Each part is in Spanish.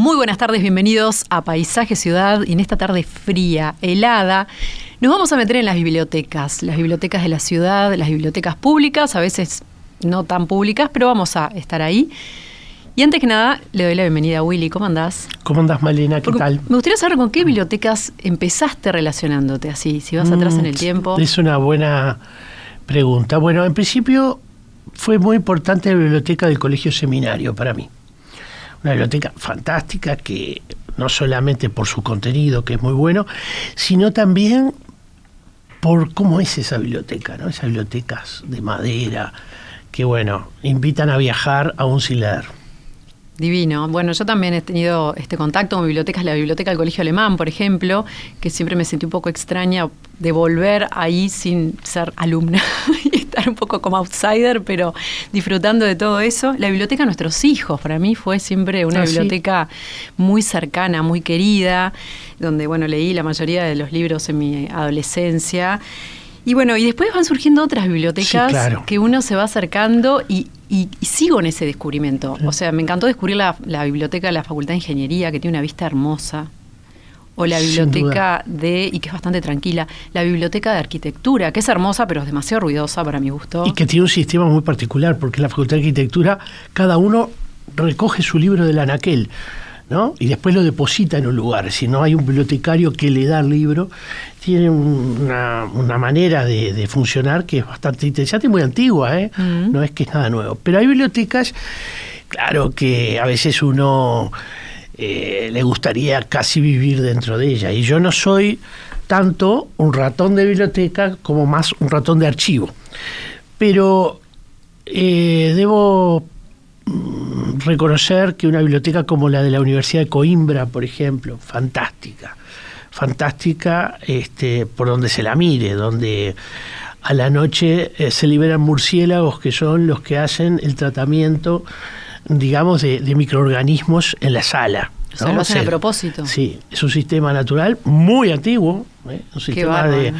Muy buenas tardes, bienvenidos a Paisaje Ciudad y en esta tarde fría, helada. Nos vamos a meter en las bibliotecas, las bibliotecas de la ciudad, las bibliotecas públicas, a veces no tan públicas, pero vamos a estar ahí. Y antes que nada, le doy la bienvenida a Willy. ¿Cómo andás? ¿Cómo andás, Malena? ¿Qué Porque tal? Me gustaría saber con qué bibliotecas empezaste relacionándote así, si vas atrás en el Mm, tiempo. Es una buena pregunta. Bueno, en principio fue muy importante la biblioteca del Colegio Seminario para mí. Una biblioteca fantástica que no solamente por su contenido, que es muy bueno, sino también por cómo es esa biblioteca, ¿no? Esas bibliotecas de madera que, bueno, invitan a viajar aún sin leer. Divino. Bueno, yo también he tenido este contacto con bibliotecas, la biblioteca del Colegio Alemán, por ejemplo, que siempre me sentí un poco extraña de volver ahí sin ser alumna estar un poco como outsider, pero disfrutando de todo eso. La biblioteca de nuestros hijos, para mí fue siempre una Ah, sí. biblioteca muy cercana, muy querida, donde, bueno, leí la mayoría de los libros en mi adolescencia. Y bueno, y después van surgiendo otras bibliotecas Sí, claro. que uno se va acercando y, y- y sigo en ese descubrimiento. O sea, me encantó descubrir la, la biblioteca de la Facultad de Ingeniería, que tiene una vista hermosa. O la biblioteca de, y que es bastante tranquila, la biblioteca de arquitectura, que es hermosa, pero es demasiado ruidosa para mi gusto. Y que tiene un sistema muy particular, porque en la Facultad de Arquitectura cada uno recoge su libro del anaquel, ¿no? Y después lo deposita en un lugar. Si no hay un bibliotecario que le da el libro, tiene una, una manera de, de funcionar que es bastante interesante y muy antigua, ¿eh? Mm. No es que es nada nuevo. Pero hay bibliotecas, claro, que a veces uno eh, le gustaría casi vivir dentro de ella. Y yo no soy tanto un ratón de biblioteca como más un ratón de archivo. Pero eh, debo mm, reconocer que una biblioteca como la de la Universidad de Coimbra, por ejemplo, fantástica, fantástica este, por donde se la mire, donde a la noche eh, se liberan murciélagos que son los que hacen el tratamiento, digamos, de, de microorganismos en la sala. O sea, ¿no? lo hacen a sea, propósito. Sí, es un sistema natural muy antiguo, ¿eh? un sistema de,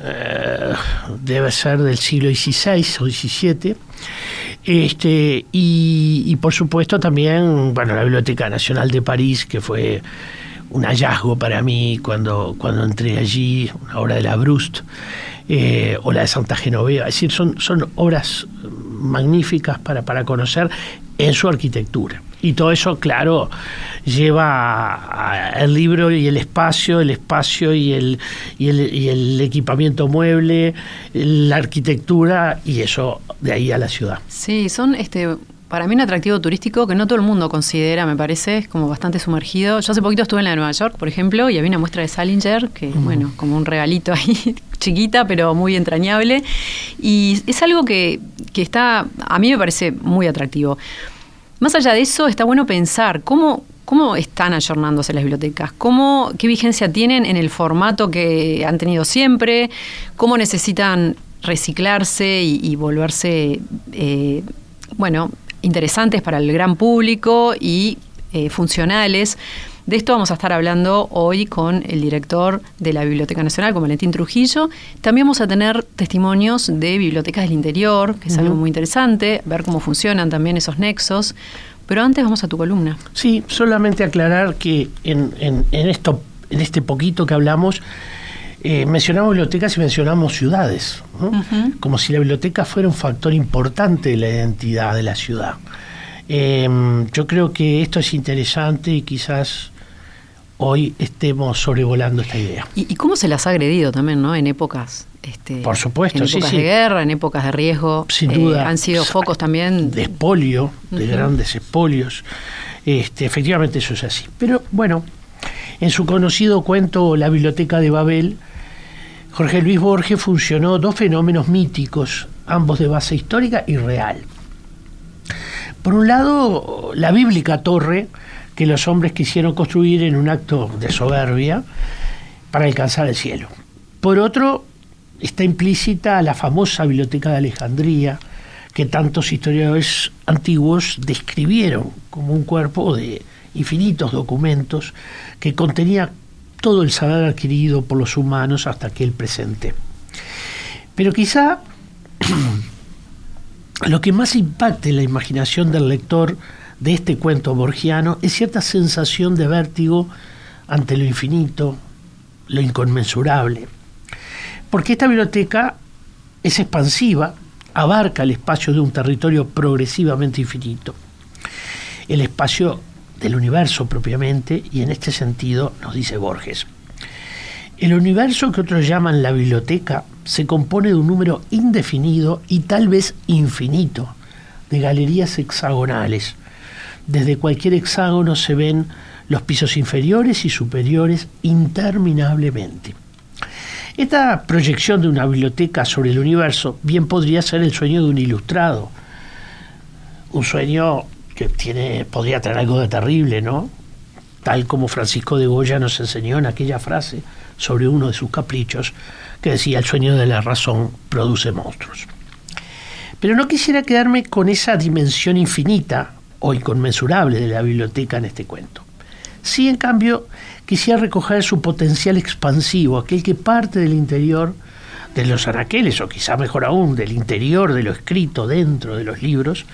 eh, debe ser del siglo XVI o XVII. Este, y, y por supuesto también, bueno, la Biblioteca Nacional de París, que fue un hallazgo para mí cuando, cuando entré allí, una obra de la Brust, eh, o la de Santa Genoveva. Es decir, son, son obras magníficas para, para conocer en su arquitectura. Y todo eso, claro, lleva el libro y el espacio, el espacio y el, y el, y el equipamiento mueble, la arquitectura y eso de ahí a la ciudad. Sí, son este para mí un atractivo turístico que no todo el mundo considera, me parece, es como bastante sumergido. Yo hace poquito estuve en la de Nueva York, por ejemplo, y había una muestra de Salinger, que bueno, como un regalito ahí, chiquita, pero muy entrañable. Y es algo que, que está, a mí me parece muy atractivo. Más allá de eso, está bueno pensar cómo, cómo están ayornándose las bibliotecas, cómo, qué vigencia tienen en el formato que han tenido siempre, cómo necesitan reciclarse y, y volverse, eh, bueno, interesantes para el gran público y eh, funcionales. De esto vamos a estar hablando hoy con el director de la Biblioteca Nacional, con Valentín Trujillo. También vamos a tener testimonios de bibliotecas del interior, que es algo muy interesante, ver cómo funcionan también esos nexos. Pero antes vamos a tu columna. Sí, solamente aclarar que en, en- en esto, en este poquito que hablamos, eh, mencionamos bibliotecas y mencionamos ciudades, ¿no? Como si la biblioteca fuera un factor importante de la identidad de la ciudad. Eh, yo creo que esto es interesante y quizás hoy estemos sobrevolando esta idea. ¿Y, y cómo se las ha agredido también, ¿no? En épocas. Este, Por supuesto, en épocas sí. de guerra, en épocas de riesgo. Sin eh, duda. han sido focos también. de espolio, de grandes espolios. Este, efectivamente eso es así. Pero bueno, en su conocido cuento La Biblioteca de Babel, Jorge Luis Borges funcionó dos fenómenos míticos ambos de base histórica y real. Por un lado, la bíblica torre que los hombres quisieron construir en un acto de soberbia para alcanzar el cielo. Por otro, está implícita la famosa Biblioteca de Alejandría, que tantos historiadores antiguos describieron como un cuerpo de infinitos documentos que contenía todo el saber adquirido por los humanos hasta aquel presente. Pero quizá lo que más impacte la imaginación del lector de este cuento borgiano es cierta sensación de vértigo ante lo infinito, lo inconmensurable. Porque esta biblioteca es expansiva, abarca el espacio de un territorio progresivamente infinito. El espacio del universo propiamente, y en este sentido nos dice Borges. El universo que otros llaman la biblioteca se compone de un número indefinido y tal vez infinito de galerías hexagonales. Desde cualquier hexágono se ven los pisos inferiores y superiores interminablemente. Esta proyección de una biblioteca sobre el universo bien podría ser el sueño de un ilustrado, un sueño que tiene, podría tener algo de terrible, ¿no? Tal como Francisco de Goya nos enseñó en aquella frase sobre uno de sus caprichos, que decía, el sueño de la razón produce monstruos. Pero no quisiera quedarme con esa dimensión infinita o inconmensurable de la biblioteca en este cuento. Sí, en cambio, quisiera recoger su potencial expansivo, aquel que parte del interior de los anaqueles, o quizá mejor aún, del interior de lo escrito dentro de los libros,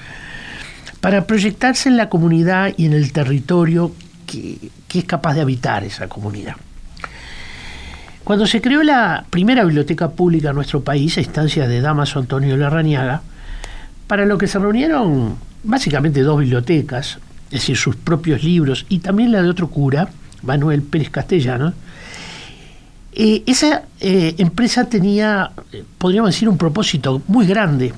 para proyectarse en la comunidad y en el territorio que, es capaz de habitar esa comunidad. Cuando se creó la primera biblioteca pública en nuestro país, a instancia de Damaso Antonio Larrañaga, para lo que se reunieron básicamente dos bibliotecas, es decir, sus propios libros y también la de otro cura, Manuel Pérez Castellano, eh, esa eh, empresa tenía, eh, podríamos decir, un propósito muy grande.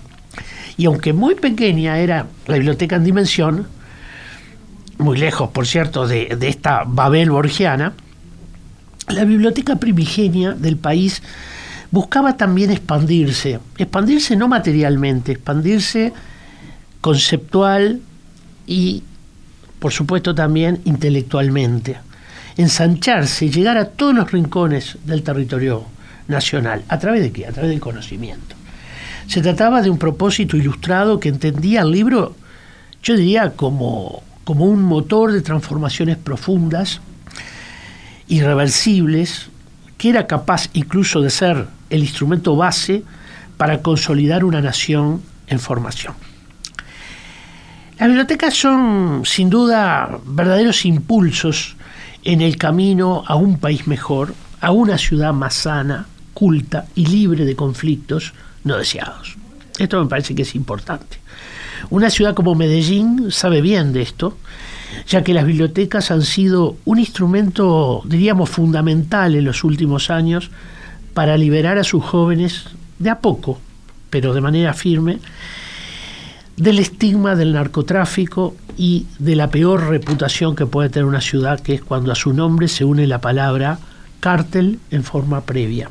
Y aunque muy pequeña era la biblioteca en dimensión, muy lejos, por cierto, de, de esta Babel borgiana, la biblioteca primigenia del país buscaba también expandirse, expandirse no materialmente, expandirse conceptual y, por supuesto, también intelectualmente, ensancharse, llegar a todos los rincones del territorio nacional. ¿A través de qué? A través del conocimiento. Se trataba de un propósito ilustrado que entendía el libro, yo diría, como, como un motor de transformaciones profundas, irreversibles, que era capaz incluso de ser el instrumento base para consolidar una nación en formación. Las bibliotecas son sin duda verdaderos impulsos en el camino a un país mejor, a una ciudad más sana, culta y libre de conflictos no deseados. Esto me parece que es importante. Una ciudad como Medellín sabe bien de esto ya que las bibliotecas han sido un instrumento, diríamos, fundamental en los últimos años para liberar a sus jóvenes de a poco, pero de manera firme, del estigma del narcotráfico y de la peor reputación que puede tener una ciudad, que es cuando a su nombre se une la palabra cártel en forma previa,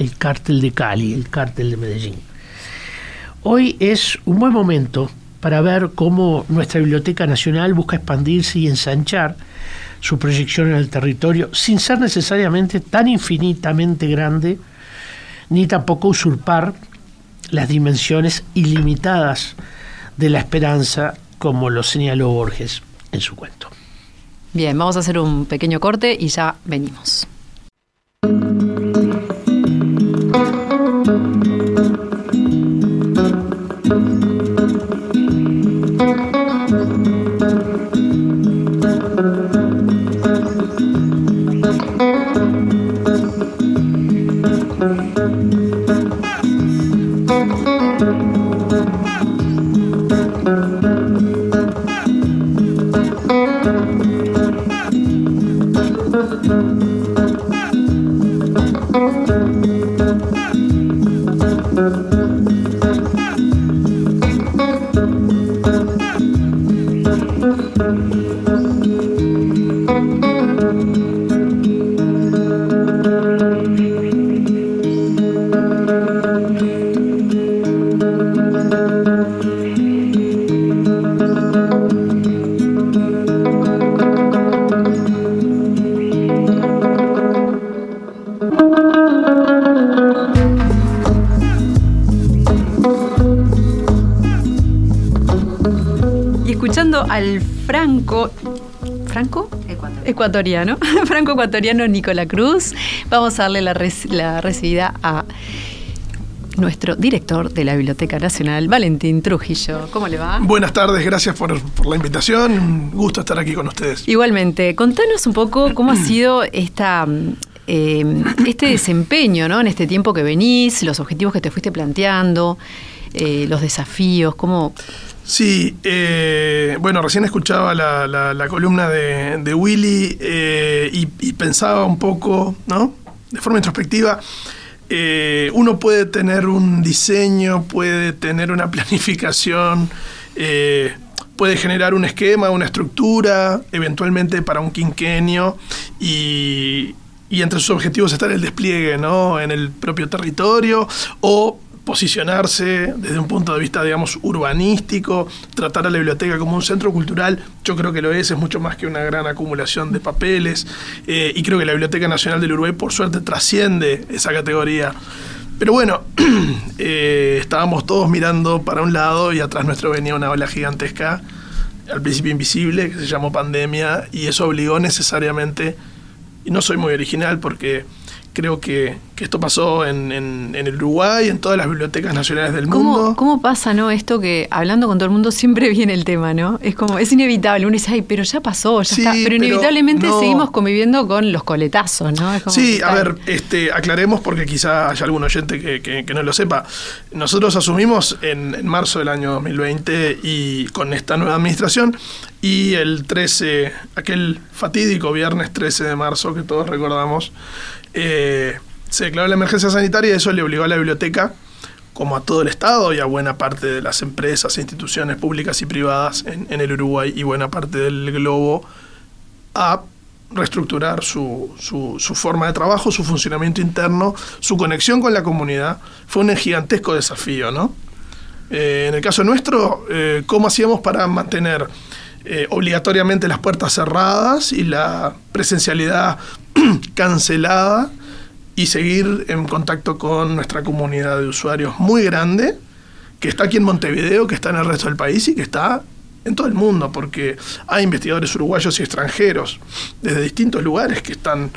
el cártel de Cali, el cártel de Medellín. Hoy es un buen momento para ver cómo nuestra Biblioteca Nacional busca expandirse y ensanchar su proyección en el territorio sin ser necesariamente tan infinitamente grande, ni tampoco usurpar las dimensiones ilimitadas de la esperanza, como lo señaló Borges en su cuento. Bien, vamos a hacer un pequeño corte y ya venimos. Ecuatoriano. Franco ecuatoriano Nicola Cruz. Vamos a darle la, la recibida a nuestro director de la Biblioteca Nacional, Valentín Trujillo. ¿Cómo le va? Buenas tardes, gracias por, la invitación. Un gusto estar aquí con ustedes. Igualmente, contanos un poco cómo ha sido esta, eh, este desempeño ¿no? en este tiempo que venís, los objetivos que te fuiste planteando, eh, los desafíos, cómo... Sí, eh, bueno, recién escuchaba la, columna de, Willy y, y, pensaba un poco, ¿no? De forma introspectiva, eh, uno puede tener un diseño, puede tener una planificación, eh, puede generar un esquema, una estructura, eventualmente para un quinquenio, y, y entre sus objetivos está el despliegue ¿no? en el propio territorio o posicionarse desde un punto de vista, digamos, urbanístico, tratar a la biblioteca como un centro cultural, yo creo que lo es, es mucho más que una gran acumulación de papeles, eh, y creo que la Biblioteca Nacional del Uruguay, por suerte, trasciende esa categoría. Pero bueno, eh, estábamos todos mirando para un lado y atrás nuestro venía una ola gigantesca, al principio invisible, que se llamó pandemia, y eso obligó necesariamente, y no soy muy original porque creo que, esto pasó en, en, el Uruguay, en todas las bibliotecas nacionales del mundo. ¿Cómo pasa, no? Esto que hablando con todo el mundo siempre viene el tema, ¿no? Es como, es inevitable. Uno dice, ay, pero ya pasó, ya está. Pero inevitablemente seguimos conviviendo con los coletazos, ¿no? sí, a ver, este, aclaremos porque quizá haya algún oyente que, que, no lo sepa. Nosotros asumimos en, en marzo del año 2020 y con esta nueva administración y el 13, aquel fatídico viernes 13 de marzo que todos recordamos, eh, se declaró la emergencia sanitaria y eso le obligó a la biblioteca, como a todo el Estado y a buena parte de las empresas e instituciones públicas y privadas en, el Uruguay y buena parte del globo, a reestructurar su, forma de trabajo, su funcionamiento interno, su conexión con la comunidad. Fue un gigantesco desafío, ¿no? Eh, en el caso nuestro, eh, ¿cómo hacíamos para mantener obligatoriamente las puertas cerradas y la presencialidad cancelada y seguir en contacto con nuestra comunidad de usuarios muy grande, que está aquí en Montevideo, que está en el resto del país y que está en todo el mundo, porque hay investigadores uruguayos y extranjeros desde distintos lugares que están,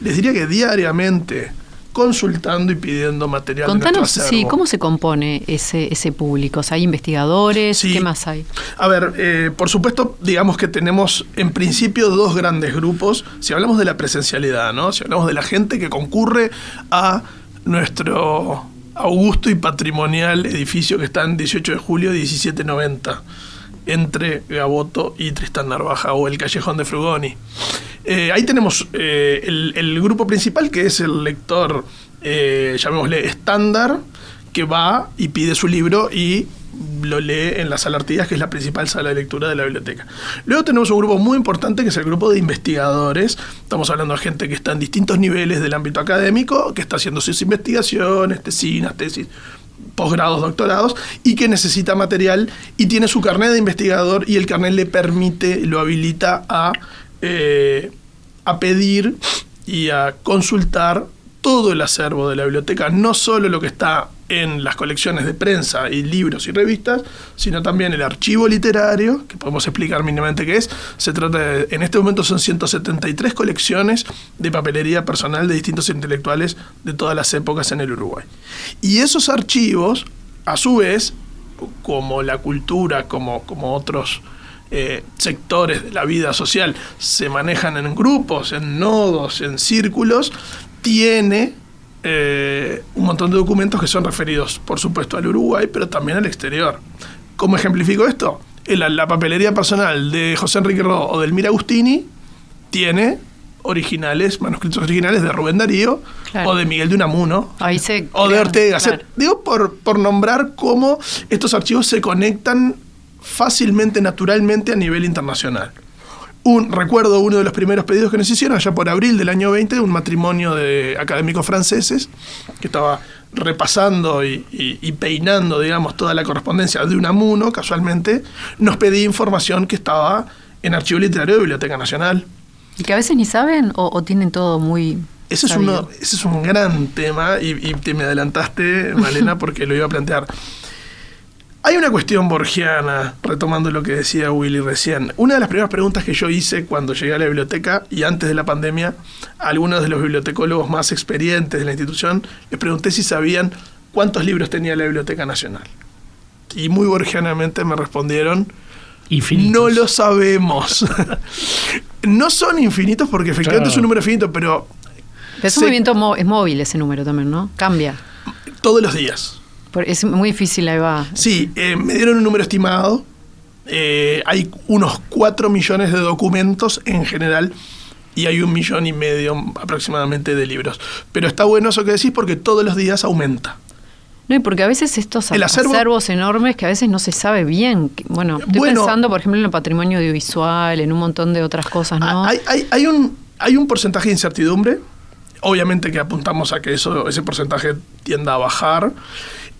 les diría que diariamente, consultando y pidiendo material. Contanos, sí, ¿cómo se compone ese, ese público? ¿Hay investigadores? ¿Qué más hay? A ver, eh, por supuesto, digamos que tenemos en principio dos grandes grupos. Si hablamos de la presencialidad, ¿no? Si hablamos de la gente que concurre a nuestro augusto y patrimonial edificio que está en 18 de julio 1790 entre Gaboto y Tristán Narvaja o el Callejón de Frugoni. Eh, ahí tenemos eh, el, grupo principal que es el lector, eh, llamémosle estándar, que va y pide su libro y lo lee en la sala Artigas, que es la principal sala de lectura de la biblioteca. Luego tenemos un grupo muy importante que es el grupo de investigadores. Estamos hablando de gente que está en distintos niveles del ámbito académico, que está haciendo sus investigaciones, tesinas, tesis, posgrados, doctorados, y que necesita material y tiene su carnet de investigador y el carnet le permite, lo habilita a, eh, a pedir y a consultar todo el acervo de la biblioteca, no solo lo que está en las colecciones de prensa y libros y revistas, sino también el archivo literario, que podemos explicar mínimamente qué es. Se trata de, en este momento son 173 colecciones de papelería personal de distintos intelectuales de todas las épocas en el Uruguay. Y esos archivos, a su vez, como la cultura, como, como otros eh, sectores de la vida social, se manejan en grupos, en nodos, en círculos, tiene eh, un montón de documentos que son referidos, por supuesto, al Uruguay, pero también al exterior. ¿Cómo ejemplifico esto? La, la papelería personal de José Enrique Rodó o del Mira Agustini tiene originales, manuscritos originales de Rubén Darío o de Miguel de Unamuno o de Ortega. digo por, por nombrar cómo estos archivos se conectan fácilmente, naturalmente a nivel internacional un, recuerdo uno de los primeros pedidos que nos hicieron allá por abril del año 20, un matrimonio de académicos franceses que estaba repasando y, peinando, digamos, toda la correspondencia de Unamuno, casualmente, nos pedía información que estaba en Archivo Literario de Biblioteca Nacional. ¿Y que a veces ni saben o, tienen todo muy... Ese es, uno, ese es un gran tema y, y te me adelantaste, Malena, porque lo iba a plantear Hay una cuestión borgiana, retomando lo que decía Willy recién. Una de las primeras preguntas que yo hice cuando llegué a la biblioteca y antes de la pandemia, a algunos de los bibliotecólogos más experientes de la institución, les pregunté si sabían cuántos libros tenía la Biblioteca Nacional. Y muy borgianamente me respondieron, Infinitos. no lo sabemos. no son infinitos porque efectivamente Claro. es un número finito, pero Pero es un movimiento mo- es móvil ese número también, ¿no? Cambia. todos los días. Es muy difícil, ahí va. Sí, eh, me dieron un número estimado. Eh, hay unos 4 millones de documentos en general y hay un millón y medio aproximadamente de libros. Pero está bueno eso que decís porque todos los días aumenta. No, y porque a veces estos El acervo- acervos enormes que a veces no se sabe bien. Bueno, estoy Bueno. pensando, por ejemplo, en el patrimonio audiovisual, en un montón de otras cosas, ¿no? Ah, Hay, hay- hay un, hay un porcentaje de incertidumbre. Obviamente que apuntamos a que eso, ese porcentaje tienda a bajar.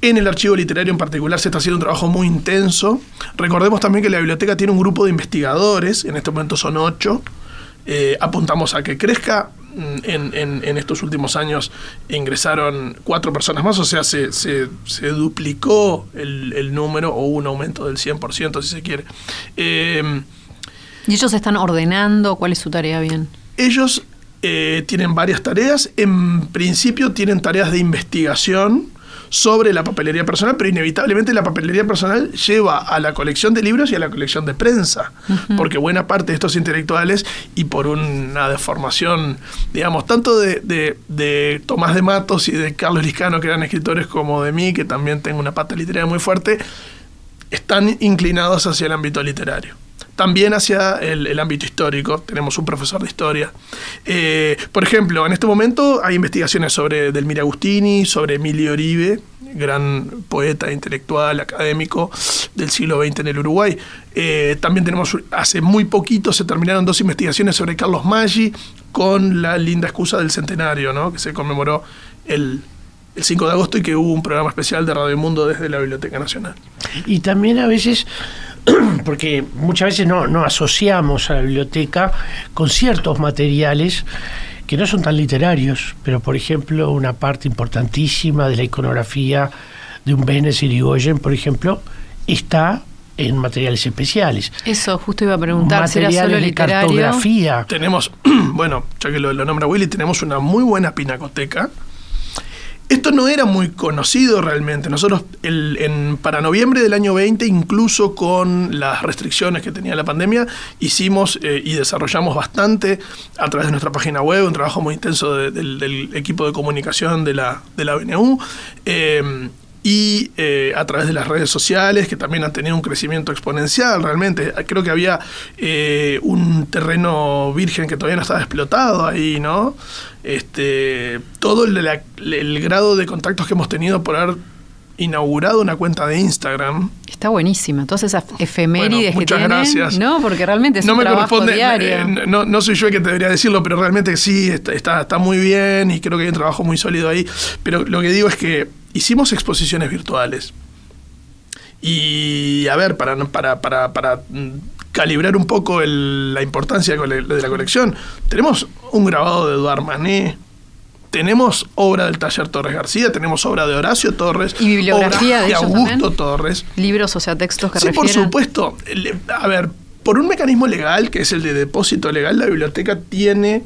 En el archivo literario en particular se está haciendo un trabajo muy intenso. Recordemos también que la biblioteca tiene un grupo de investigadores, en este momento son ocho. Eh, apuntamos a que crezca. Mm, En, en- en estos últimos años ingresaron cuatro personas más, o sea, se, se- se duplicó el, el número o un aumento del 100%, si se quiere. Eh, Y ellos están ordenando cuál es su tarea bien. ellos eh, tienen varias tareas. En principio tienen tareas de investigación sobre la papelería personal, pero inevitablemente la papelería personal lleva a la colección de libros y a la colección de prensa, porque buena parte de estos intelectuales, y por una deformación, digamos, tanto de, de- de Tomás de Matos y de Carlos Liscano, que eran escritores, como de mí, que también tengo una pata literaria muy fuerte, están inclinados hacia el ámbito literario. También hacia el, ámbito histórico. Tenemos un profesor de historia. Eh, por ejemplo, en este momento hay investigaciones sobre Delmira Agustini, sobre Emilio Oribe, gran poeta, intelectual, académico del siglo XX en el Uruguay. Eh, también tenemos, hace muy poquito se terminaron dos investigaciones sobre Carlos Maggi con la linda excusa del centenario, ¿no? que se conmemoró el, el 5 de agosto y que hubo un programa especial de Radio Mundo desde la Biblioteca Nacional. Y también a veces, porque muchas veces no, no asociamos a la biblioteca con ciertos materiales que no son tan literarios, pero por ejemplo una parte importantísima de la iconografía de un Benes Irigoyen, por ejemplo, está en materiales especiales. Eso justo iba a preguntar, si era solo materiales de literario. cartografía. Tenemos, bueno, ya que lo, lo nombra Willy, tenemos una muy buena pinacoteca. Esto no era muy conocido realmente. Nosotros para noviembre del año 20, incluso con las restricciones que tenía la pandemia, hicimos eh, y desarrollamos bastante a través de nuestra página web, un trabajo muy intenso de- del, del equipo de comunicación de la, de la BNU. eh, y eh, a través de las redes sociales, que también han tenido un crecimiento exponencial realmente. Creo que había eh, un terreno virgen que todavía no estaba explotado ahí, ¿no? Este, todo el, la- el grado de contactos que hemos tenido por haber inaugurado una cuenta de Instagram. Está buenísima. Todas esas efemérides Bueno, que muchas tienen. gracias. No, porque realmente es no un me trabajo corresponde, diario. eh, no, no soy yo el que debería decirlo, pero realmente sí, está, está, está muy bien y creo que hay un trabajo muy sólido ahí. Pero lo que digo es que hicimos exposiciones virtuales. Y a ver, para, para, para, para calibrar un poco el- la importancia de la colección, tenemos un grabado de Eduard Manet, tenemos obra del taller Torres García, tenemos obra de Horacio Torres, ¿Y bibliografía obra de Augusto también? Torres. Libros, o sea, textos que Sí, por supuesto. A ver, por un mecanismo legal, que es el de depósito legal, la biblioteca tiene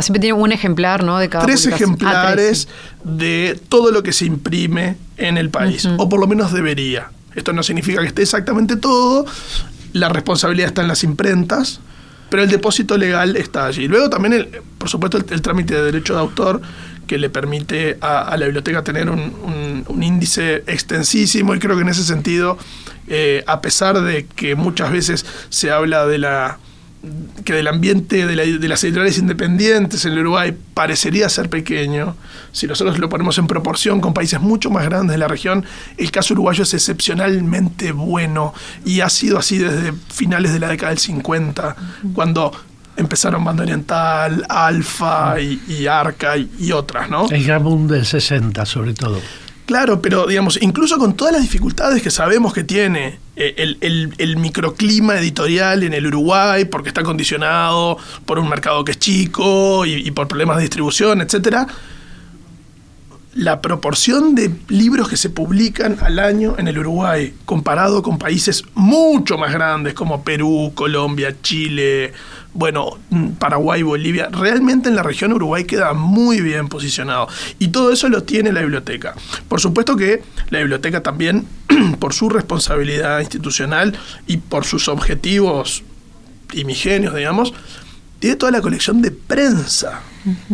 siempre tiene un ejemplar, ¿no? De cada tres. Ah, ejemplares tres, de todo lo que se imprime en el país, o por lo menos debería. Esto no significa que esté exactamente todo, la responsabilidad está en las imprentas, pero el depósito legal está allí. Luego también, el- por supuesto, el, el trámite de derecho de autor que le permite a, a la biblioteca tener un, un- un índice extensísimo y creo que en ese sentido, eh, a pesar de que muchas veces se habla de la que del ambiente de, la- de las editoriales independientes en el Uruguay parecería ser pequeño, si nosotros lo ponemos en proporción con países mucho más grandes de la región, el caso uruguayo es excepcionalmente bueno y ha sido así desde finales de la década del 50, cuando empezaron Banda Oriental, Alfa y, y Arca y, y otras, ¿no? El boom del 60, sobre todo. Claro, pero digamos, incluso con todas las dificultades que sabemos que tiene eh, el, microclima editorial en el Uruguay, porque está condicionado por un mercado que es chico y, y por problemas de distribución, etcétera, la proporción de libros que se publican al año en el Uruguay, comparado con países mucho más grandes como Perú, Colombia, Chile, bueno, mm, Paraguay, Bolivia, realmente en la región Uruguay queda muy bien posicionado. Y todo eso lo tiene la biblioteca. Por supuesto que la biblioteca también, por su responsabilidad institucional y por sus objetivos primigenios, digamos, tiene toda la colección de prensa.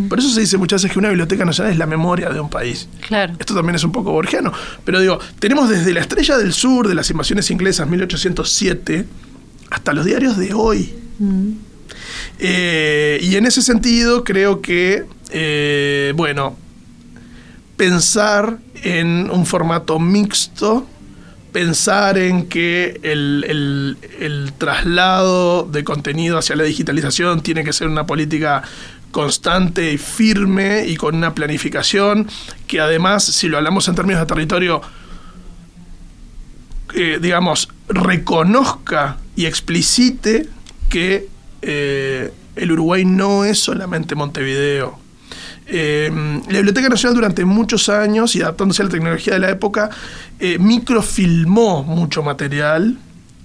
Por eso se dice muchas veces que una biblioteca nacional es la memoria de un país. Claro. Esto también es un poco borgiano. Pero digo, tenemos desde la estrella del sur de las invasiones inglesas 1807 hasta los diarios de hoy. Eh, y en ese sentido creo que, eh, bueno, pensar en un formato mixto, pensar en que el, el- traslado de contenido hacia la digitalización tiene que ser una política constante y firme y con una planificación que además, si lo hablamos en términos de territorio, eh, digamos, reconozca y explicite que eh, el Uruguay no es solamente Montevideo. Eh, la Biblioteca Nacional durante muchos años y adaptándose a la tecnología de la época, eh, microfilmó mucho material,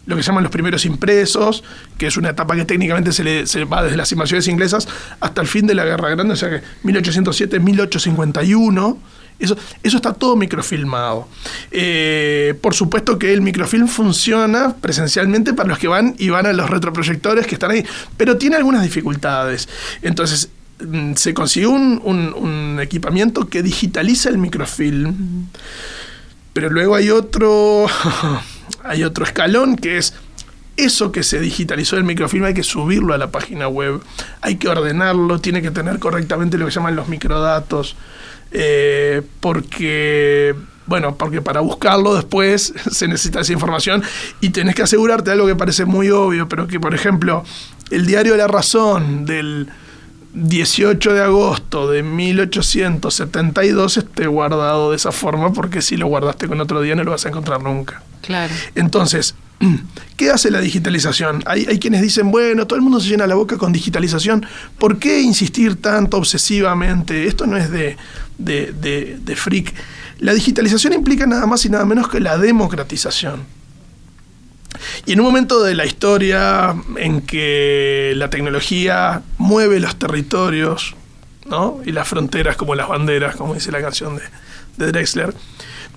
lo que se llaman los primeros impresos, que es una etapa que técnicamente se, le, se va desde las invasiones inglesas hasta el fin de la Guerra Grande, o sea que 1807-1851. Eso, eso está todo microfilmado. Eh, por supuesto que el microfilm funciona presencialmente para los que van y van a los retroproyectores que están ahí, pero tiene algunas dificultades. Entonces, mm, se consiguió un, un- un equipamiento que digitaliza el microfilm, pero luego hay otro, hay otro escalón que es eso que se digitalizó del microfilm hay que subirlo a la página web, hay que ordenarlo, tiene que tener correctamente lo que llaman los microdatos, eh, porque, bueno, porque para buscarlo después se necesita esa información y tenés que asegurarte de algo que parece muy obvio, pero que, por ejemplo, el diario La Razón del 18 de agosto de 1872 esté guardado de esa forma, porque si lo guardaste con otro día no lo vas a encontrar nunca. Claro. Entonces, ¿qué hace la digitalización? Hay, quienes dicen, bueno, todo el mundo se llena la boca con digitalización. ¿Por qué insistir tanto obsesivamente? Esto no es de, de, de- de freak. La digitalización implica nada más y nada menos que la democratización. Y en un momento de la historia en que la tecnología mueve los territorios, ¿no? Y las fronteras como las banderas, como dice la canción de, de Drexler.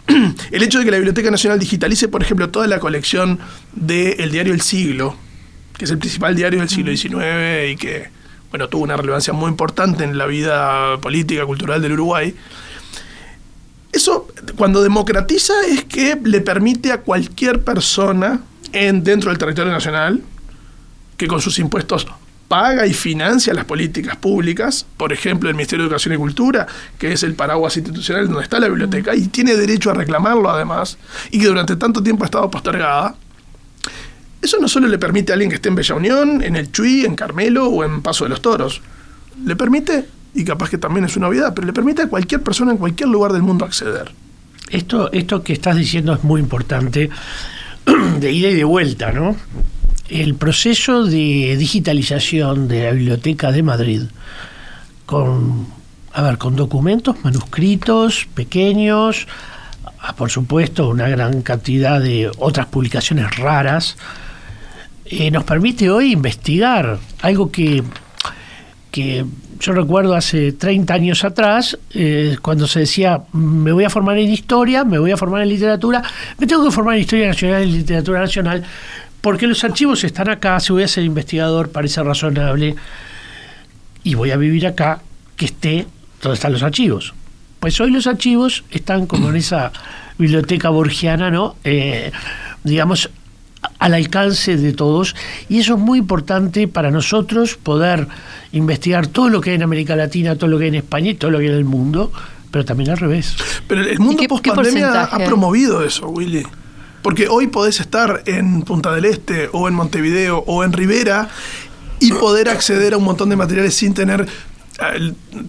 El hecho de que la Biblioteca Nacional digitalice, por ejemplo, toda la colección del diario El Siglo, que es el principal diario del siglo XIX y que, bueno, tuvo una relevancia muy importante en la vida política, cultural del Uruguay. Eso, cuando democratiza, es que le permite a cualquier persona en, dentro del territorio nacional, que con sus impuestos paga y financia las políticas públicas, por ejemplo, el Ministerio de Educación y Cultura, que es el paraguas institucional donde está la biblioteca, y tiene derecho a reclamarlo además, y que durante tanto tiempo ha estado postergada, eso no solo le permite a alguien que esté en Bella Unión, en el Chuy, en Carmelo o en Paso de los Toros, le permite, y capaz que también es una novedad, pero le permite a cualquier persona en cualquier lugar del mundo acceder. Esto, esto que estás diciendo es muy importante, de ida y de vuelta, ¿no? El proceso de digitalización de la Biblioteca de Madrid, con, a ver, con documentos, manuscritos pequeños, ah, por supuesto, una gran cantidad de otras publicaciones raras, eh, nos permite hoy investigar algo que, que yo recuerdo hace 30 años atrás, eh, cuando se decía, me voy a formar en historia, me voy a formar en literatura, me tengo que formar en historia nacional y literatura nacional, porque los archivos están acá, si voy a ser investigador parece razonable, y voy a vivir acá, que esté donde están los archivos. Pues hoy los archivos están como en esa biblioteca borgiana, ¿no? Eh, digamos, al alcance de todos y eso es muy importante para nosotros poder investigar todo lo que hay en América Latina, todo lo que hay en España y todo lo que hay en el mundo, pero también al revés. Pero el mundo post pandemia ha promovido eso, Willy. Porque hoy podés estar en Punta del Este o en Montevideo o en Rivera y poder acceder a un montón de materiales sin tener...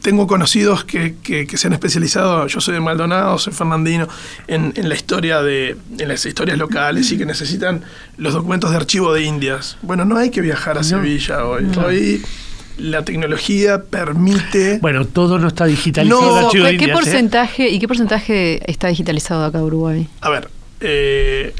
Tengo conocidos que, que- que se han especializado, yo soy de Maldonado, soy fernandino, en, en la historia de, en las historias locales y que necesitan los documentos de archivo de Indias. Bueno, no hay que viajar a Sevilla hoy. Hoy la tecnología permite... Bueno, todo no está digitalizado. No, ¿Qué, de ¿eh? porcentaje y qué porcentaje está digitalizado acá en Uruguay? A ver, eh,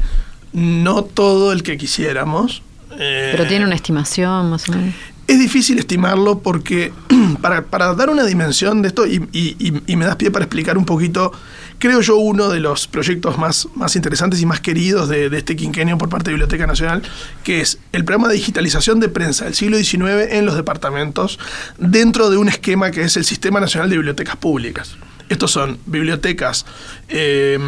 no todo el que quisiéramos. eh, Pero tiene una estimación más o menos. Es difícil estimarlo porque para, para dar una dimensión de esto, y, y- me das pie para explicar un poquito, creo yo uno de los proyectos más, más interesantes y más queridos de, de este quinquenio por parte de Biblioteca Nacional, que es el programa de digitalización de prensa del siglo XIX en los departamentos, dentro de un esquema que es el Sistema Nacional de Bibliotecas Públicas. Estos son bibliotecas... eh,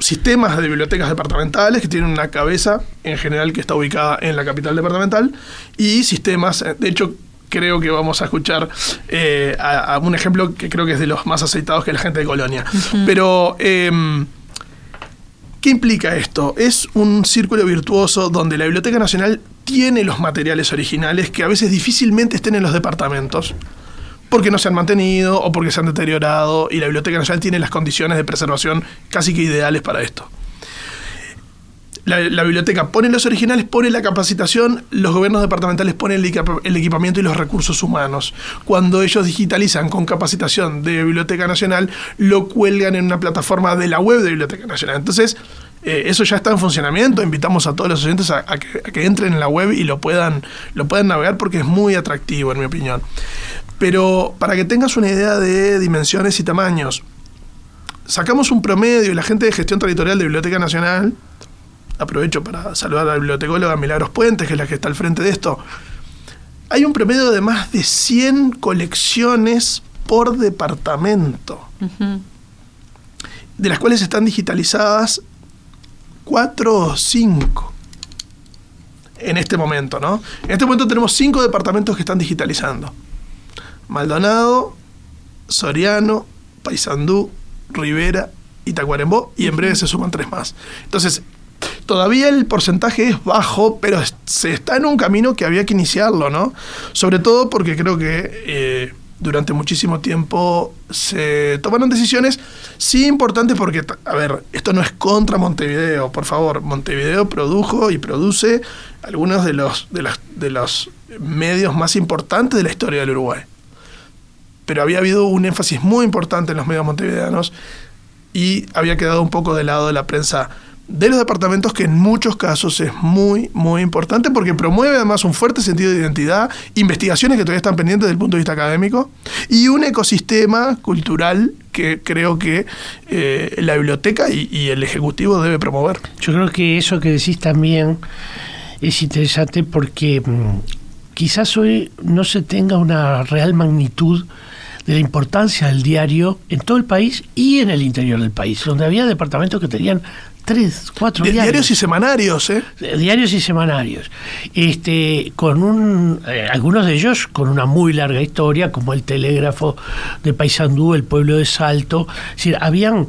sistemas de bibliotecas departamentales que tienen una cabeza en general que está ubicada en la capital departamental y sistemas, eh, de hecho creo que vamos a escuchar eh, a, a un ejemplo que creo que es de los más aceitados que la gente de Colonia. Pero, em, ¿qué implica esto? Es un círculo virtuoso donde la Biblioteca Nacional tiene los materiales originales que a veces difícilmente estén en los departamentos porque no se han mantenido o porque se han deteriorado y la Biblioteca Nacional tiene las condiciones de preservación casi que ideales para esto. La, biblioteca pone los originales, pone la capacitación, los gobiernos departamentales ponen el, equipa- el equipamiento y los recursos humanos. Cuando ellos digitalizan con capacitación de Biblioteca Nacional, lo cuelgan en una plataforma de la web de Biblioteca Nacional. Entonces, eh, eso ya está en funcionamiento. Invitamos a todos los oyentes a, a que, a que entren en la web y lo puedan, lo puedan navegar porque es muy atractivo, en mi opinión. Pero para que tengas una idea de dimensiones y tamaños, sacamos un promedio y la gente de gestión territorial de Biblioteca Nacional, aprovecho para saludar a la bibliotecóloga Milagros Puentes, que es la que está al frente de esto, hay un promedio de más de 100 colecciones por departamento, de las cuales están digitalizadas 4 o 5 en este momento, ¿no? En este momento tenemos 5 departamentos que están digitalizando. Maldonado, Soriano, Paysandú, Rivera y Tacuarembó, y en breve se suman tres más. Entonces, todavía el porcentaje es bajo, pero se está en un camino que había que iniciarlo, ¿no? Sobre todo porque creo que eh, durante muchísimo tiempo se tomaron decisiones, sí importantes porque, a ver, esto no es contra Montevideo, por favor, Montevideo produjo y produce algunos de los, de las- de los medios más importantes de la historia del Uruguay pero había habido un énfasis muy importante en los medios montevideanos y había quedado un poco de lado la prensa de los departamentos, que en muchos casos es muy, muy importante porque promueve además un fuerte sentido de identidad, investigaciones que todavía están pendientes desde el punto de vista académico y un ecosistema cultural que creo que eh, la biblioteca y, y el Ejecutivo debe promover. Yo creo que eso que decís también es interesante porque mm, quizás hoy no se tenga una real magnitud de la importancia del diario en todo el país y en el interior del país, donde había departamentos que tenían tres, cuatro Di- diarios. diarios y semanarios, ¿eh? Eh, diarios y semanarios. Este, con un, eh, algunos de ellos con una muy larga historia, como el Telégrafo de Paysandú, el pueblo de Salto. Es decir, habían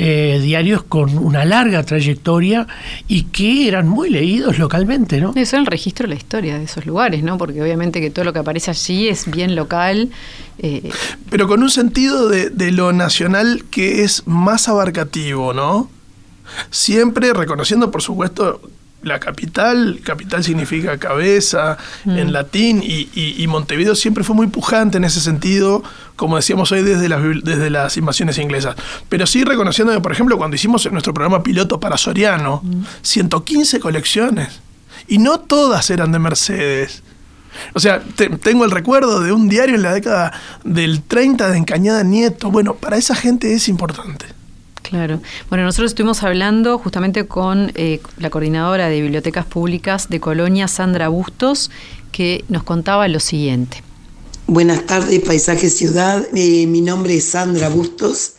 eh, diarios con una larga trayectoria y que eran muy leídos localmente, ¿no? Eso es el registro de la historia de esos lugares, ¿no? Porque obviamente que todo lo que aparece allí es bien local. eh, pero con un sentido de, de lo nacional que es más abarcativo, ¿no? Siempre reconociendo, por supuesto, la capital, capital significa cabeza en latín, y, y- y Montevideo siempre fue muy pujante en ese sentido, como decíamos hoy desde las, desde las invasiones inglesas. Pero sí reconociendo que, por ejemplo, cuando hicimos nuestro programa piloto para Soriano, 115 colecciones, y no todas eran de Mercedes. O sea, te- tengo el recuerdo de un diario en la década del 30 de Encañada Nieto. Bueno, para esa gente es importante. Claro. Bueno, nosotros estuvimos hablando justamente con eh, la coordinadora de bibliotecas públicas de Colonia, Sandra Bustos, que nos contaba lo siguiente. Buenas tardes, Paisaje Ciudad. Eh, mi nombre es Sandra Bustos.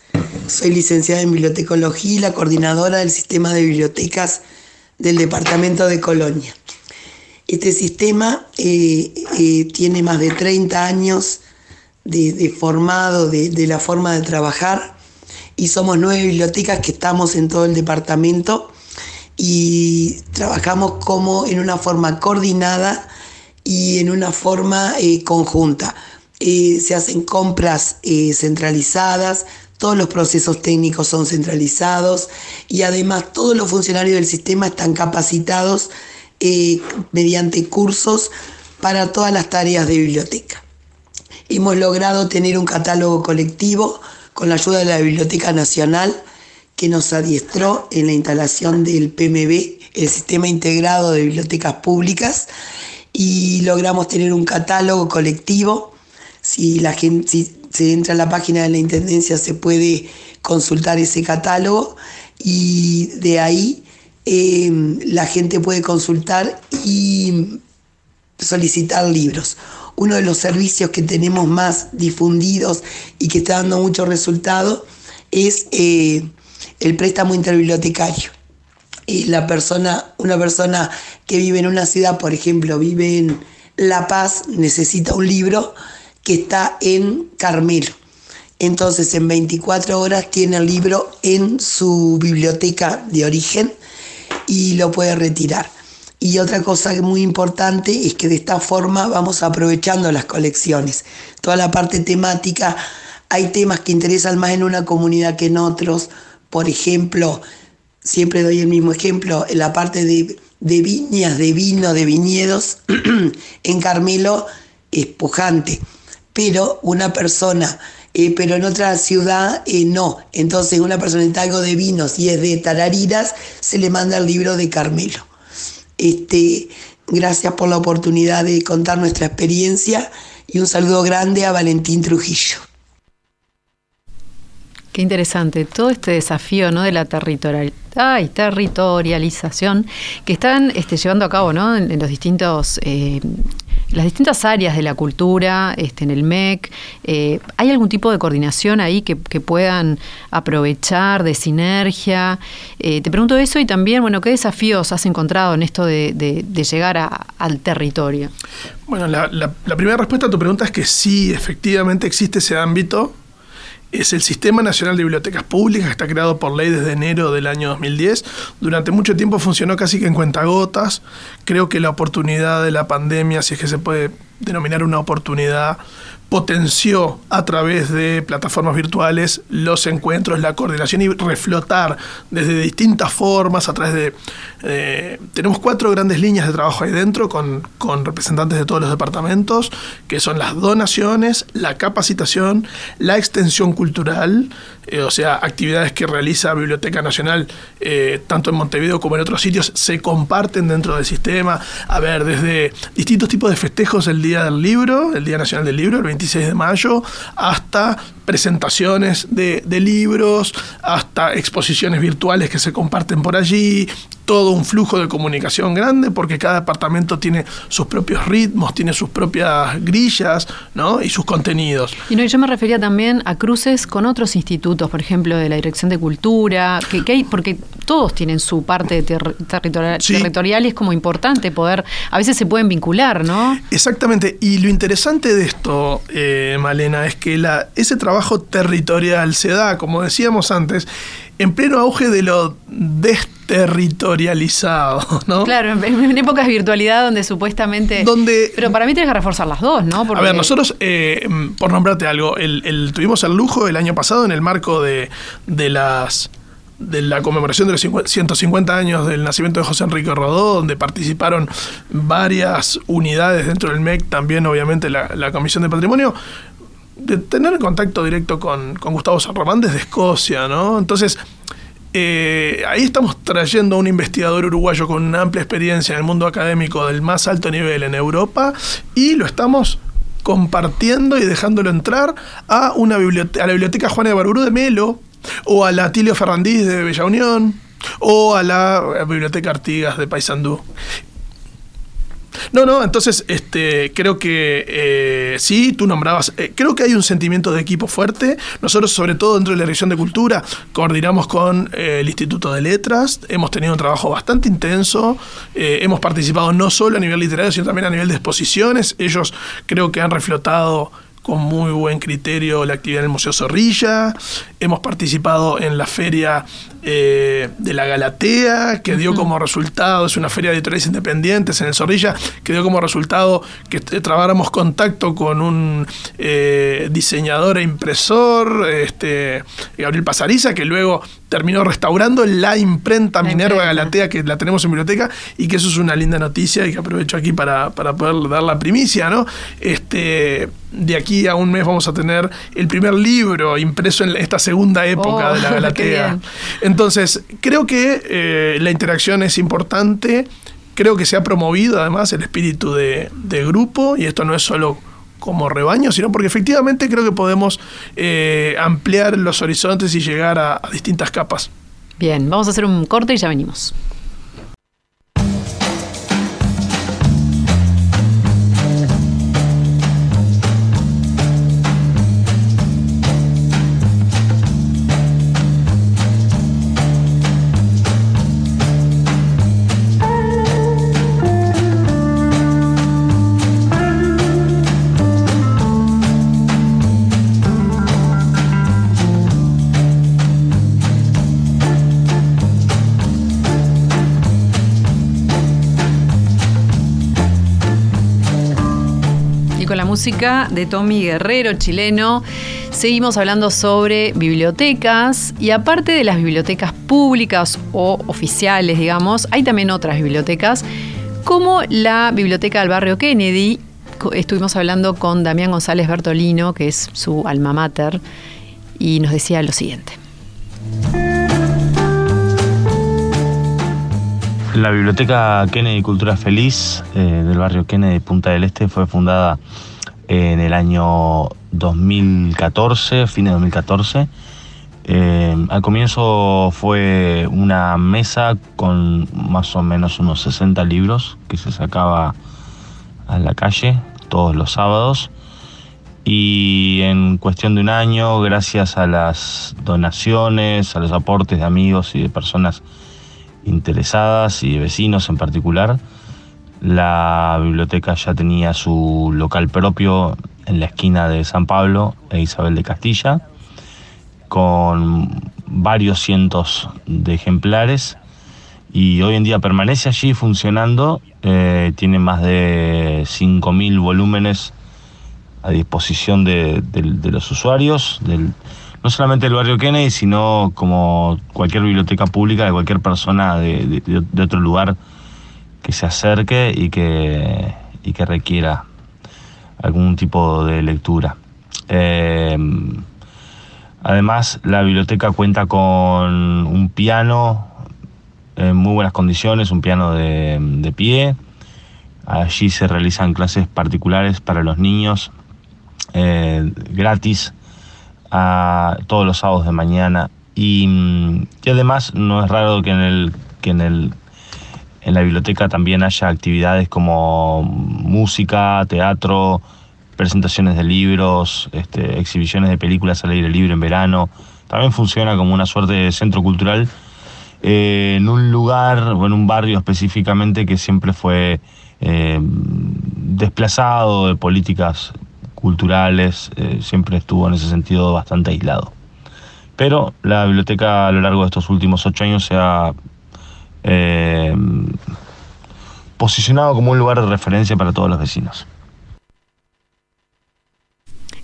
Soy licenciada en bibliotecología y la coordinadora del sistema de bibliotecas del departamento de Colonia. Este sistema eh, tiene más de 30 años de, formado de la forma de trabajar y somos nueve bibliotecas que estamos en todo el departamento y trabajamos como en una forma coordinada y en una forma eh, conjunta. Eh, se hacen compras eh, centralizadas, todos los procesos técnicos son centralizados y además todos los funcionarios del sistema están capacitados mediante cursos para todas las tareas de biblioteca. Hemos logrado tener un catálogo colectivo con la ayuda de la Biblioteca Nacional que nos adiestró en la instalación del PMB, el Sistema Integrado de Bibliotecas Públicas, y logramos tener un catálogo colectivo. Si la gente si se entra a la página de la Intendencia se puede consultar ese catálogo y de ahí eh, la gente puede consultar y solicitar libros. Uno de los servicios que tenemos más difundidos y que está dando mucho resultado es eh, el préstamo interbibliotecario. Y la persona, una persona que vive en una ciudad, por ejemplo, vive en La Paz, necesita un libro que está en Carmelo. Entonces, en 24 horas tiene el libro en su biblioteca de origen y lo puede retirar. Y otra cosa muy importante es que de esta forma vamos aprovechando las colecciones. Toda la parte temática, hay temas que interesan más en una comunidad que en otros. Por ejemplo, siempre doy el mismo ejemplo, en la parte de, viñas, de vino, de viñedos, en Carmelo es pujante. Pero una persona eh, pero en otra ciudad eh, no. Entonces una persona está algo de vinos y es de Tarariras, se le manda el libro de Carmelo. Este, gracias por la oportunidad de contar nuestra experiencia y un saludo grande a Valentín Trujillo. Qué interesante, todo este desafío ¿no? de la territorial, territorialización que están este, llevando a cabo ¿no? en, los distintos eh, las distintas áreas de la cultura, este, en el MEC, eh, ¿hay algún tipo de coordinación ahí que, puedan aprovechar, de sinergia? Eh, te pregunto eso y también, bueno, ¿qué desafíos has encontrado en esto de, llegar al territorio? Bueno, la primera respuesta a tu pregunta es que sí, efectivamente existe ese ámbito es el Sistema Nacional de Bibliotecas Públicas, que está creado por ley desde enero del año 2010. Durante mucho tiempo funcionó casi que en cuentagotas. Creo que la oportunidad de la pandemia, si es que se puede denominar una oportunidad, potenció a través de plataformas virtuales los encuentros, la coordinación y reflotar desde distintas formas a través de... Eh, tenemos cuatro grandes líneas de trabajo ahí dentro con, con, representantes de todos los departamentos, que son las donaciones, la capacitación, la extensión cultural, eh, o sea, actividades que realiza Biblioteca Nacional, eh, tanto en Montevideo como en otros sitios, se comparten dentro del sistema. A ver, desde distintos tipos de festejos el Día del Libro, el Día Nacional del Libro, el 26 de mayo, hasta presentaciones de, de libros, hasta exposiciones virtuales que se comparten por allí, todo un flujo de comunicación grande porque cada departamento tiene sus propios ritmos, tiene sus propias grillas ¿no? y sus contenidos. Y no, yo me refería también a cruces con otros institutos, por ejemplo, de la Dirección de Cultura, que, hay, porque todos tienen su parte territorial, territorial y es como importante poder, a veces se pueden vincular, ¿no? Exactamente, y lo interesante de esto, eh, Malena, es que la, ese trabajo territorial se da, como decíamos antes, en pleno auge de lo desterritorializado, ¿no? Claro, en, épocas de virtualidad donde supuestamente... Donde, pero para mí tienes que reforzar las dos, ¿no? A ver, nosotros, eh, por nombrarte algo, el, tuvimos el lujo el año pasado en el marco de, de las de la conmemoración de los 150 años del nacimiento de José Enrique Rodó, donde participaron varias unidades dentro del MEC, también obviamente la, la Comisión de Patrimonio, de tener contacto directo con, Gustavo San Román desde Escocia, ¿no? Entonces, eh, ahí estamos trayendo a un investigador uruguayo con una amplia experiencia en el mundo académico del más alto nivel en Europa y lo estamos compartiendo y dejándolo entrar a, una biblioteca, a la biblioteca Juana de Barburú de Melo o a la Tilio Ferrandiz de Bella Unión o a la Biblioteca Artigas de Paysandú. No, no, entonces este, creo que eh, sí, tú nombrabas, eh, creo que hay un sentimiento de equipo fuerte. Nosotros, sobre todo dentro de la Dirección de Cultura, coordinamos con eh, el Instituto de Letras, hemos tenido un trabajo bastante intenso, hemos participado no solo a nivel literario, sino también a nivel de exposiciones. Ellos creo que han reflotado con muy buen criterio la actividad en el Museo Zorrilla. Hemos participado en la feria eh, de la Galatea, que dio como resultado, es una feria de editoriales independientes en el Zorrilla, que dio como resultado que trabáramos contacto con un eh, diseñador e impresor, este, Gabriel Pasariza, que luego terminó restaurando la imprenta La Minerva imprenta. Galatea que la tenemos en biblioteca y que eso es una linda noticia y que aprovecho aquí para, para poder dar la primicia, ¿no? Este, de aquí a un mes vamos a tener el primer libro impreso en esta segunda época Oh, de la Galatea. Entonces, creo que eh, la interacción es importante. Creo que se ha promovido además el espíritu de, de grupo y esto no es solo como rebaño, sino porque efectivamente creo que podemos eh, ampliar los horizontes y llegar a, a distintas capas. Bien, vamos a hacer un corte y ya venimos. Música de Tommy Guerrero, chileno, seguimos hablando sobre bibliotecas y aparte de las bibliotecas públicas o oficiales, digamos, hay también otras bibliotecas como la Biblioteca del Barrio Kennedy. Estuvimos hablando con Damián González Bertolino, que es su alma mater, y nos decía lo siguiente. La Biblioteca Kennedy Cultura Feliz eh, del barrio Kennedy Punta del Este fue fundada en el año 2014, fines de 2014. Eh, al comienzo fue una mesa con más o menos unos 60 libros que se sacaba a la calle todos los sábados. Y en cuestión de un año, gracias a las donaciones, a los aportes de amigos y de personas interesadas y de vecinos en particular, la biblioteca ya tenía su local propio en la esquina de San Pablo e Isabel de Castilla, con varios cientos de ejemplares y hoy en día permanece allí funcionando, eh, tiene más de 5.000 volúmenes a disposición de, los usuarios, del, no solamente del barrio Kennedy, sino como cualquier biblioteca pública de cualquier persona de- de otro lugar que se acerque y que, y que requiera algún tipo de lectura. Eh, además, la biblioteca cuenta con un piano en muy buenas condiciones, un piano de, pie. Allí se realizan clases particulares para los niños eh, gratis a todos los sábados de mañana y, y además no es raro que en el que en el en la biblioteca también haya actividades como música, teatro, presentaciones de libros, este, exhibiciones de películas al aire libre en verano. También funciona como una suerte de centro cultural eh, en un lugar o en un barrio específicamente que siempre fue eh, desplazado de políticas culturales, eh, siempre estuvo en ese sentido bastante aislado. Pero la biblioteca a lo largo de estos últimos ocho años se ha eh, posicionado como un lugar de referencia para todos los vecinos.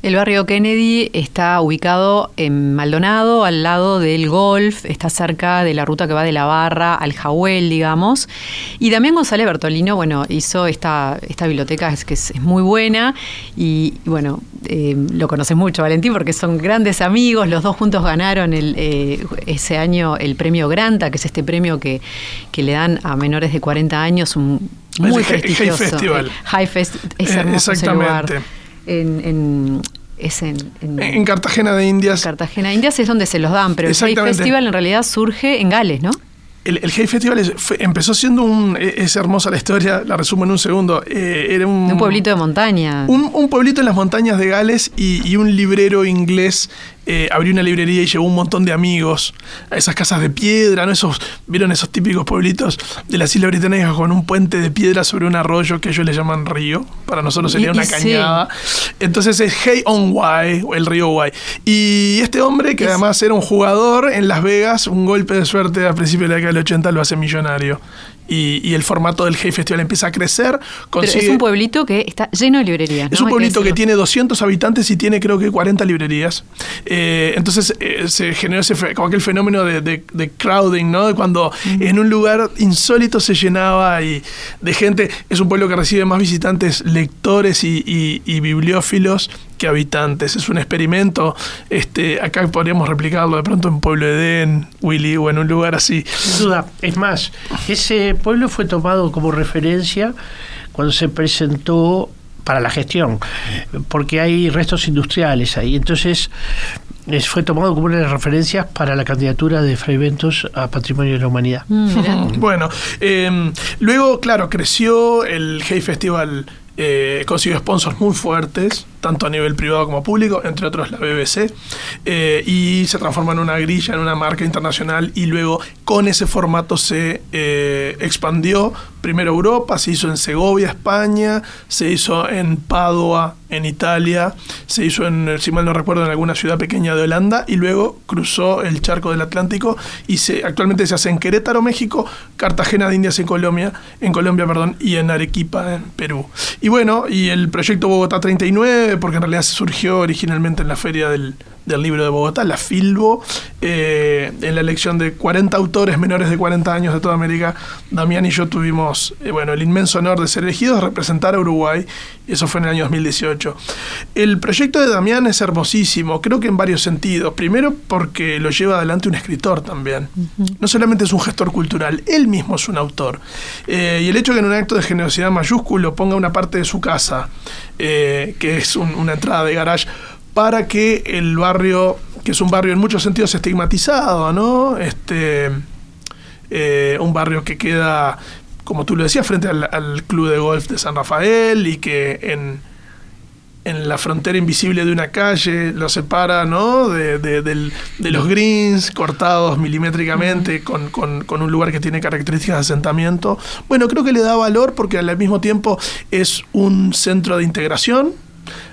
El barrio Kennedy está ubicado en Maldonado, al lado del golf, está cerca de la ruta que va de la barra al Jahuel, digamos. Y también González Bertolino, bueno, hizo esta, esta biblioteca es que es, es muy buena y, y bueno, eh, lo conoces mucho, Valentín, porque son grandes amigos, los dos juntos ganaron el, eh, ese año el premio Granta, que es este premio que, que le dan a menores de 40 años, un, muy prestigioso. Festival. High Fest, es Eh, hermoso ese lugar. En, en- es en, en- En Cartagena de Indias, Cartagena. Indias es donde se los dan, pero el Hay. Festival en realidad surge en Gales, ¿no? el, el Hay Festival es- fue- empezó siendo un. e- Es hermosa la historia, la resumo en un segundo. Eh, era un, De un pueblito de montaña. Un, un pueblito en las montañas de Gales y, y un librero inglés eh, abrió una librería y llevó un montón de amigos a esas casas de piedra, ¿no? Esos, ¿Vieron esos típicos pueblitos de las Islas Británicas con un puente de piedra sobre un arroyo que ellos le llaman río? Para nosotros sería Y- una y sí. cañada. Entonces es Hay on Wye, o el río Wye. Y este hombre, que Es- además era un jugador en Las Vegas, un golpe de suerte a principios de la década del 80 lo hace millonario. Y, y el formato del Hay Festival empieza a crecer. pero es consigue- un pueblito que está lleno de librerías. es ¿no? un pueblito que, tiene 200 habitantes y tiene creo que 40 librerías. Eh, entonces eh, se generó ese, como aquel fenómeno de, de, crowding, ¿no? De cuando en un lugar insólito se llenaba y de gente. Es un pueblo que recibe más visitantes lectores y, y bibliófilos que habitantes. Es un experimento. Este, acá podríamos replicarlo de pronto en Pueblo Edén, Willy, o en un lugar así. Sin duda. Es más, ese pueblo fue tomado como referencia cuando se presentó para la gestión, porque hay restos industriales ahí. Entonces, fue tomado como una de las referencias para la candidatura de Fray Ventos a Patrimonio de la Humanidad. Mm, bueno, eh, luego, claro, creció el Hey Festival eh, consiguió sponsors muy fuertes, tanto a nivel privado como público, entre otros la BBC, eh, y se transforma en una grilla, en una marca internacional, y luego con ese formato se eh, expandió primero Europa, se hizo en Segovia, España, se hizo en Padua, en Italia, se hizo en, si mal no recuerdo, en alguna ciudad pequeña de Holanda, y luego cruzó el charco del Atlántico y se, actualmente se hace en Querétaro, México, Cartagena de Indias en Colombia, en Colombia, perdón, y en Arequipa, en Perú. Y bueno, y el proyecto Bogotá 39, porque en realidad surgió originalmente en la feria del, del libro de Bogotá, la Filbo, eh, en la elección de 40 autores menores de 40 años de toda América, Damián y yo tuvimos eh, bueno, el inmenso honor de ser elegidos, representar a Uruguay, y eso fue en el año 2018. El proyecto de Damián es hermosísimo, creo que en varios sentidos. Primero porque lo lleva adelante un escritor también. No solamente es un gestor cultural, él mismo es un autor. Eh, y el hecho de que en un acto de generosidad mayúsculo ponga una parte de su casa, que es una entrada de garage, para que el barrio, que es un barrio en muchos sentidos estigmatizado, ¿no? Este, eh, un barrio que queda, como tú lo decías, frente al, club de golf de San Rafael y que en, en la frontera invisible de una calle lo separa ¿no? de, los greens cortados milimétricamente con, con, un lugar que tiene características de asentamiento. Bueno, creo que le da valor porque al mismo tiempo es un centro de integración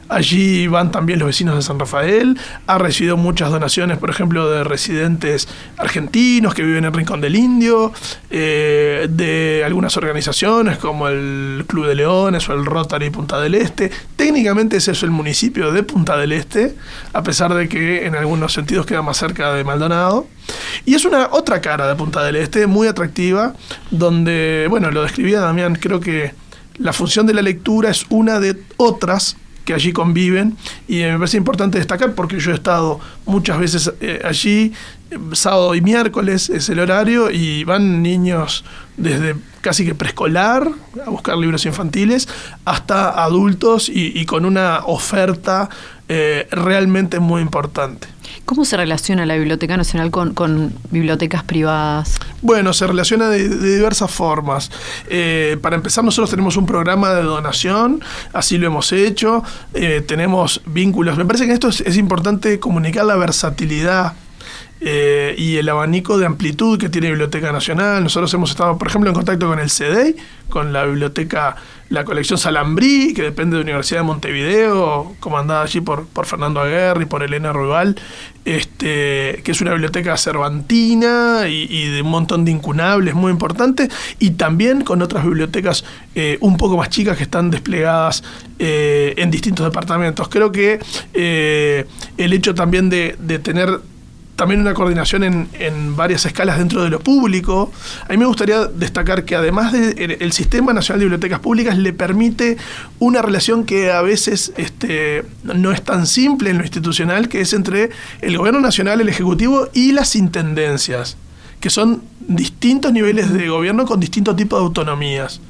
Allí van también los vecinos de San Rafael. Ha recibido muchas donaciones, por ejemplo, de residentes argentinos que viven en Rincón del Indio, eh, de algunas organizaciones como el Club de Leones o el Rotary Punta del Este. Técnicamente ese es el municipio de Punta del Este, a pesar de que en algunos sentidos queda más cerca de Maldonado. Y es una otra cara de Punta del Este, muy atractiva, donde, bueno, lo describía Damián, creo que la función de la lectura es una de otras que allí conviven y me parece importante destacar porque yo he estado muchas veces eh, allí, sábado y miércoles es el horario y van niños desde casi que preescolar a buscar libros infantiles hasta adultos y, con una oferta eh, realmente muy importante. ¿Cómo se relaciona la Biblioteca Nacional con, bibliotecas privadas? Bueno, se relaciona de, diversas formas. Eh, para empezar, nosotros tenemos un programa de donación, así lo hemos hecho, eh, tenemos vínculos. Me parece que esto es importante comunicar la versatilidad eh, y el abanico de amplitud que tiene Biblioteca Nacional. Nosotros hemos estado, por ejemplo, en contacto con el CDEI, con la biblioteca, la colección Salambrí, que depende de la Universidad de Montevideo, comandada allí por, por Fernando Aguerri, por Elena Ruibal, este, que es una biblioteca cervantina y, de un montón de incunables muy importantes, y también con otras bibliotecas eh, un poco más chicas que están desplegadas eh, en distintos departamentos. Creo que el hecho también de tener también una coordinación en, varias escalas dentro de lo público. A mí me gustaría destacar que además del Sistema Nacional de Bibliotecas Públicas le permite una relación que a veces este, no es tan simple en lo institucional, que es entre el Gobierno Nacional, el Ejecutivo y las Intendencias, que son distintos niveles de gobierno con distintos tipos de autonomías.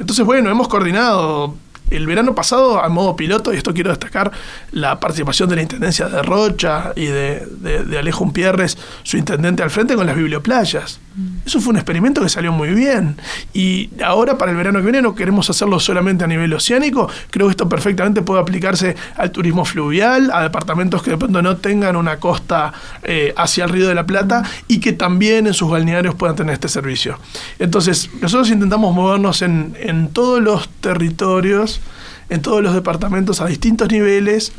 Entonces, bueno, hemos coordinado el verano pasado, a modo piloto, y esto quiero destacar, la participación de la Intendencia de Rocha y de, de, Alejo Umpierres, su intendente al frente, con las biblioplayas. Mm. Eso fue un experimento que salió muy bien. Y ahora, para el verano que viene, no queremos hacerlo solamente a nivel oceánico. Creo que esto perfectamente puede aplicarse al turismo fluvial, a departamentos que de pronto no tengan una costa eh, hacia el Río de la Plata y que también en sus balnearios puedan tener este servicio. Entonces, nosotros intentamos movernos en, en todos los territorios en todos los departamentos a distintos niveles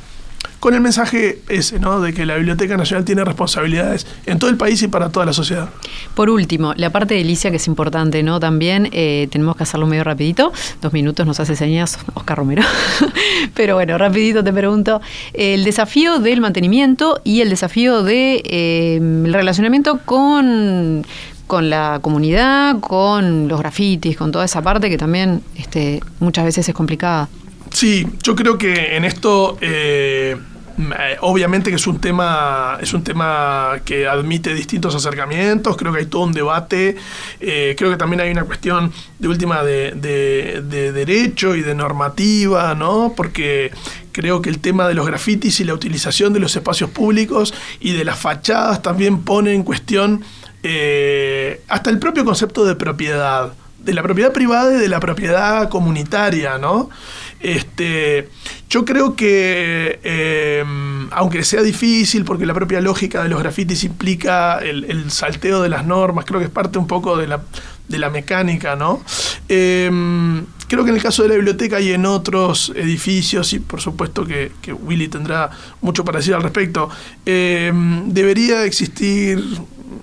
con el mensaje ese, ¿no? De que la Biblioteca Nacional tiene responsabilidades en todo el país y para toda la sociedad. Por último, la parte de Alicia que es importante, ¿no? También eh, tenemos que hacerlo medio rapidito. Dos minutos nos hace señas Oscar Romero. Pero bueno, rapidito te pregunto. El desafío del mantenimiento y el desafío del de, relacionamiento con con la comunidad, con los grafitis, con toda esa parte que también este, muchas veces es complicada. Sí, yo creo que en esto eh, obviamente que es un tema es un tema que admite distintos acercamientos creo que hay todo un debate eh, creo que también hay una cuestión de última de, de, derecho y de normativa no porque creo que el tema de los grafitis y la utilización de los espacios públicos y de las fachadas también pone en cuestión eh, hasta el propio concepto de propiedad, de la propiedad privada y de la propiedad comunitaria, ¿no? Este, yo creo que, eh, aunque sea difícil, porque la propia lógica de los grafitis implica el, salteo de las normas, creo que es parte un poco de la, de la mecánica, ¿no? Eh, creo que en el caso de la biblioteca y en otros edificios, y por supuesto que, que Willy tendrá mucho para decir al respecto, debería existir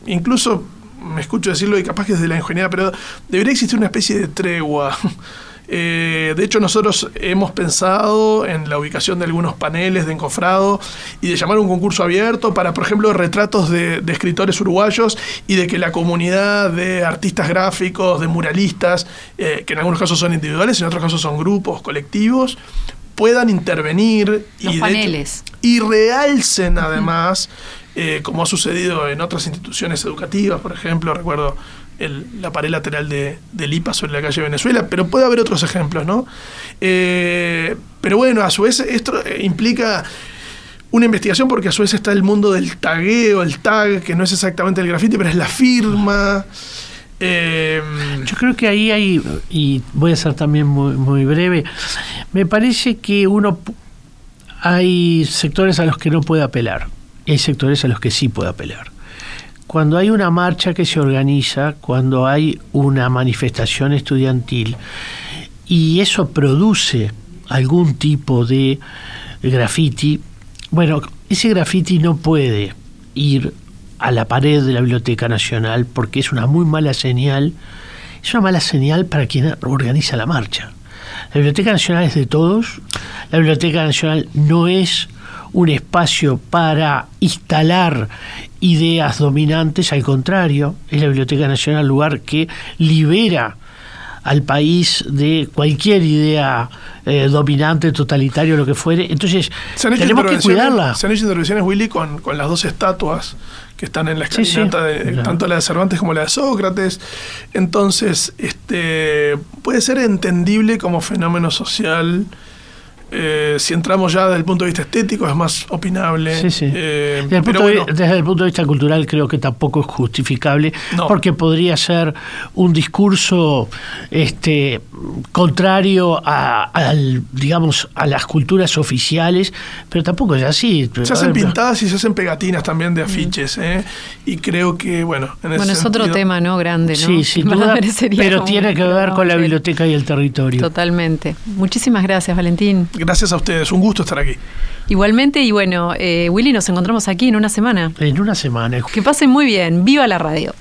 incluso me escucho decirlo y capaz que es de la ingeniería, pero debería existir una especie de tregua. Eh, de hecho, nosotros hemos pensado en la ubicación de algunos paneles de encofrado y de llamar un concurso abierto para, por ejemplo, retratos de, escritores uruguayos y de que la comunidad de artistas gráficos, de muralistas, eh, que en algunos casos son individuales, en otros casos son grupos, colectivos, puedan intervenir y, paneles. y realcen además eh, como ha sucedido en otras instituciones educativas, por ejemplo, recuerdo la pared lateral de, del IPA sobre la calle Venezuela, pero puede haber otros ejemplos, ¿no? Eh, pero bueno, a su vez esto eh, implica una investigación porque a su vez está el mundo del tagueo, el tag, que no es exactamente el grafiti, pero es la firma. Yo creo que ahí hay, y voy a ser también muy, muy breve, me parece que uno hay sectores a los que no puede apelar hay sectores a los que sí puede apelar. Cuando hay una marcha que se organiza, cuando hay una manifestación estudiantil y eso produce algún tipo de graffiti, bueno, ese graffiti no puede ir a la pared de la Biblioteca Nacional porque es una muy mala señal, es una mala señal para quien organiza la marcha. La Biblioteca Nacional es de todos, la Biblioteca Nacional no es un espacio para instalar ideas dominantes, al contrario, es la Biblioteca Nacional lugar que libera al país de cualquier idea eh, dominante, totalitario, lo que fuere. Entonces, tenemos que cuidarla. Se han hecho intervenciones, Willy, con, con las dos estatuas que están en la escalinata, de, tanto la de Cervantes como la de Sócrates. Entonces, este puede ser entendible como fenómeno social eh, si entramos ya desde el punto de vista estético es más opinable. Eh, desde, el punto de vista cultural creo que tampoco es justificable porque podría ser un discurso este, contrario a, digamos, a las culturas oficiales, pero tampoco es así. Se hacen pintadas y se hacen pegatinas también de afiches. ¿eh? Y creo que, bueno, en Bueno, es otro tema, ¿no? Grande, ¿no? Sí, sin duda, pero tiene que ver con la biblioteca y el territorio. Totalmente. Muchísimas gracias, Valentín. Gracias a ustedes, un gusto estar aquí. Igualmente, y bueno, eh, Willy, nos encontramos aquí en una semana. En una semana. Que pasen muy bien. ¡Viva la radio!